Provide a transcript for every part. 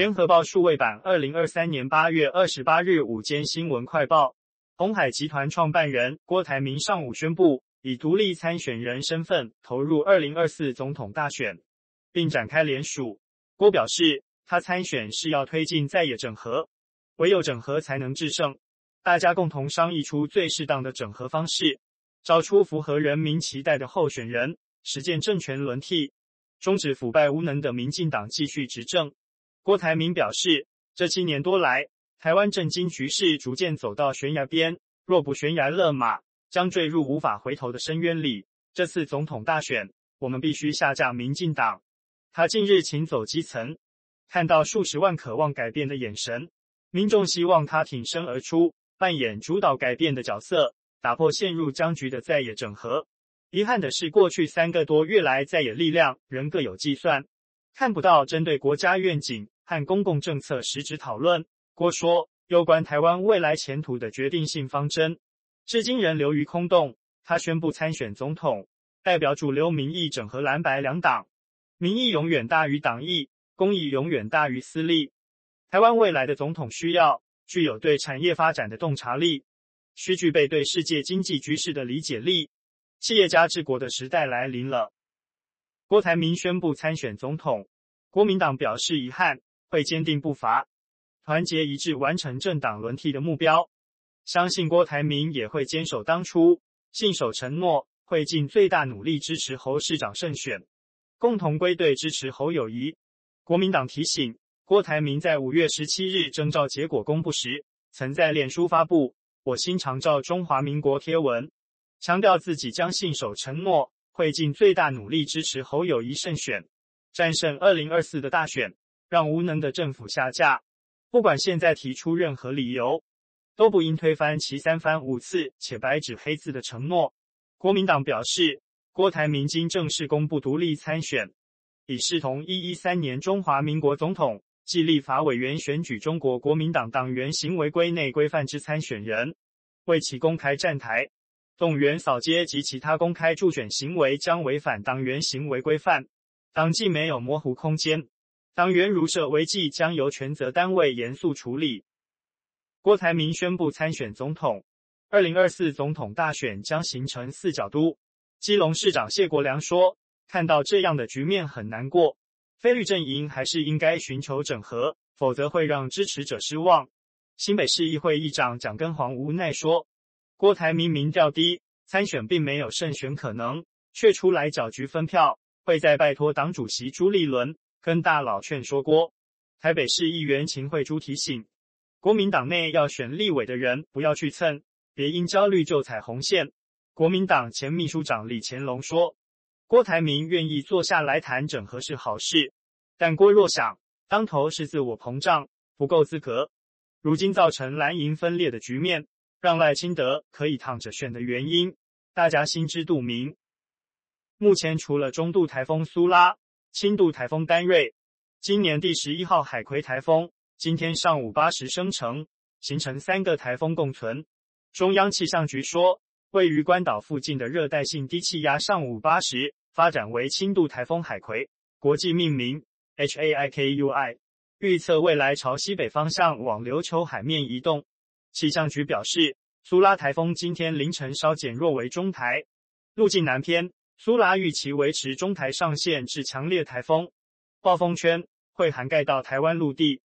联合报数位版二零二三年八月二十八日午间新闻快报：鸿海集团创办人郭台铭上午宣布，以独立参选人身份投入二零二四总统大选，并展开联署。郭表示，他参选是要推进在野整合，唯有整合才能制胜。大家共同商议出最适当的整合方式，找出符合人民期待的候选人，实践政权轮替，终止腐败无能的民进党继续执政。郭台铭表示，这七年多来，台湾政经局势逐渐走到悬崖边，若不悬崖勒马，将坠入无法回头的深渊里。这次总统大选，我们必须下架民进党。他近日请走基层，看到数十万渴望改变的眼神，民众希望他挺身而出，扮演主导改变的角色，打破陷入僵局的在野整合。遗憾的是，过去三个多月来，在野力量仍各有计算。看不到针对国家愿景和公共政策实质讨论。郭说，有关台湾未来前途的决定性方针，至今仍流于空洞。他宣布参选总统，代表主流民意整合蓝白两党，民意永远大于党意，公益永远大于私利。台湾未来的总统需要具有对产业发展的洞察力，需具备对世界经济局势的理解力。企业家治国的时代来临了。郭台铭宣布参选总统，国民党表示遗憾，会坚定步伐，团结一致完成政党轮替的目标。相信郭台铭也会坚守当初，信守承诺，会尽最大努力支持侯市长胜选，共同归队支持侯友谊。国民党提醒，郭台铭在五月十七日征召结果公布时，曾在脸书发布“我心常照中华民国”贴文，强调自己将信守承诺。会尽最大努力支持侯友谊胜选，战胜二零二四的大选，让无能的政府下架。不管现在提出任何理由，都不应推翻其三番五次且白纸黑字的承诺。国民党表示，郭台铭经正式公布独立参选，已视同一一三年中华民国总统暨立法委员选举中国国民党党员行为规内规范之参选人，为其公开站台。动员扫街及其他公开助选行为将违反党员行为规范，党纪没有模糊空间，党员如涉违纪将由权责单位严肃处理。郭台铭宣布参选总统，二零二四总统大选将形成四角都。基隆市长谢国良说：“看到这样的局面很难过，非绿阵营还是应该寻求整合，否则会让支持者失望。”新北市议会议长蒋根煌无奈说。郭台铭民调低，参选并没有胜选可能，却出来搅局分票，会再拜托党主席朱立伦跟大佬劝说郭。台北市议员秦慧珠提醒，国民党内要选立委的人不要去蹭，别因焦虑就踩红线。国民党前秘书长李干龙说，郭台铭愿意坐下来谈整合是好事，但郭若想当头是自我膨胀，不够资格，如今造成蓝营分裂的局面。让赖清德可以躺着选的原因，大家心知肚明。目前除了中度台风苏拉、轻度台风丹瑞，今年第十一号海葵台风今天上午八时生成，形成三个台风共存。中央气象局说，位于关岛附近的热带性低气压上午八时发展为轻度台风海葵，国际命名 HAIKUI，预测未来朝西北方向往琉球海面移动。气象局表示，苏拉台风今天凌晨稍减弱为中台，路径南偏。苏拉预期维持中台上线至强烈台风，暴风圈会涵盖到台湾陆地，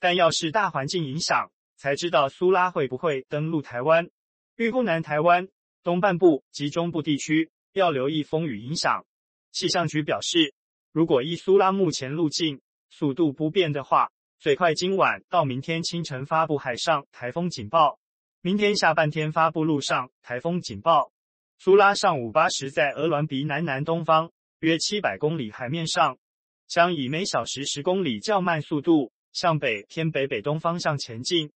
但要是大环境影响，才知道苏拉会不会登陆台湾。预估南台湾东半部及中部地区要留意风雨影响。气象局表示，如果依苏拉目前路径速度不变的话，最快今晚到明天清晨发布海上台风警报，明天下半天发布陆上台风警报。苏拉上午八时在鹅銮鼻南南东方约七百公里海面上，将以每小时十公里较慢速度向北偏北北东方向前进。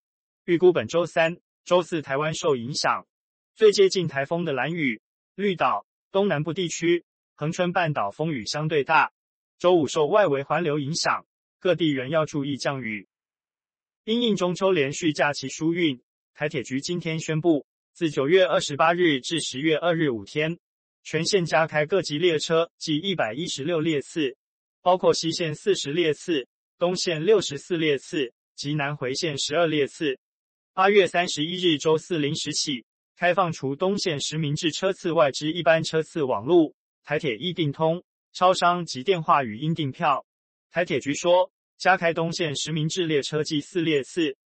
预估本周三、周四台湾受影响，最接近台风的蓝屿、绿岛、东南部地区、恒春半岛风雨相对大。周五受外围环流影响。各地仍要注意降雨。因应中秋连续假期疏运，台铁局今天宣布，自九月二十八日至十月二日五天，全线加开各级列车计一百一十六列次，包括西线四十列次、东线六十四列次及南回线十二列次。八月三十一日周四零时起，开放除东线实名制车次外之一般车次网路、台铁易订通、超商及电话语音订票。台铁局说，加开东线实名制列车计四列次。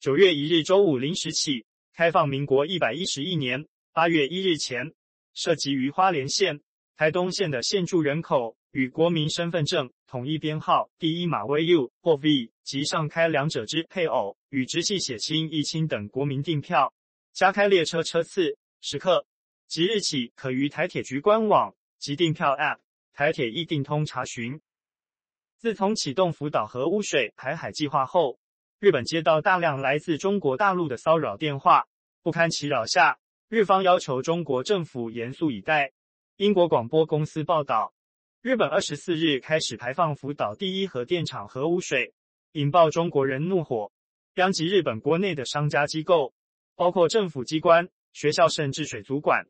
九月一日周五零时起，开放民国一百一十一年八月一日前，涉及于花莲县、台东县的现住人口与国民身份证统一编号第一码为 U 或 V 及上开两者之配偶与直系血亲异亲等国民订票，加开列车车次、时刻、即日起可于台铁局官网及订票 App 台铁易订通查询。自从启动福岛核污水排海计划后，日本接到大量来自中国大陆的骚扰电话，不堪其扰下，日方要求中国政府严肃以待。英国广播公司报道。日本二十四日开始排放福岛第一核电厂核污水，引爆中国人怒火，殃及日本国内的商家机构，包括政府机关、学校甚至水族馆，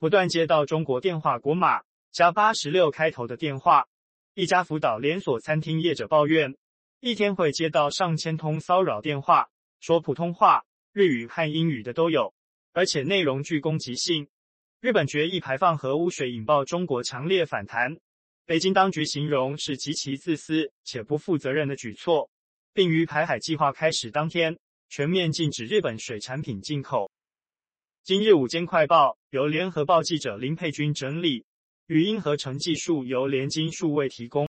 不断接到中国电话国码加八十六开头的电话。一家福岛连锁餐厅业者抱怨，一天会接到上千通骚扰电话，说普通话、日语和英语的都有，而且内容具攻击性。日本决议排放核污水，引爆中国强烈反弹。北京当局形容是极其自私且不负责任的举措，并于排海计划开始当天全面禁止日本水产品进口。今日午间快报由联合报记者林佩君整理，语音合成技术由联金数位提供。